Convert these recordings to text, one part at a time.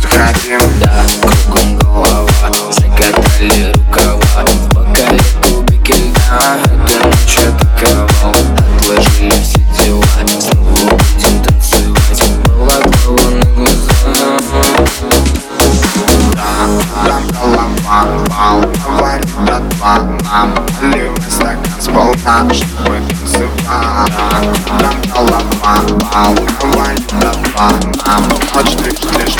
что хотим Да, кругом голова Закатали рукава В бокале кубики льда Эта ночь атаковал Отложили все дела Снова будем танцевать Была глава на глаза Там голова, бал, говорит братва Нам наливай стакан сполна, чтобы танцевать Там голова, бал, говорит братва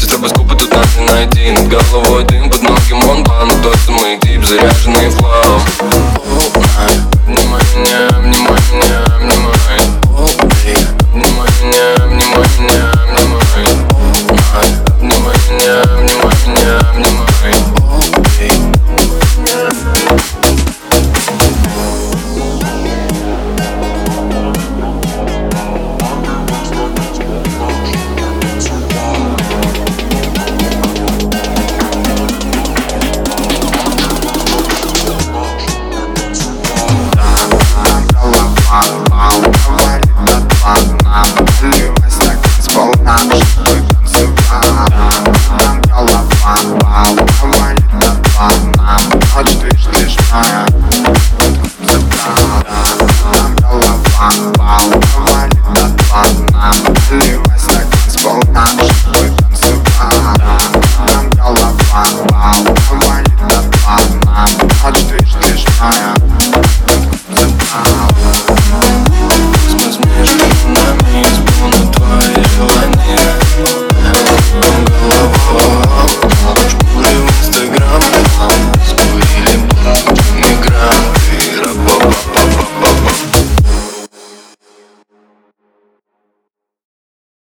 мотив Светит стробоскопы, тут нас не найти Над головой дым, под ноги монбан. Тот самый тип, заряженный флау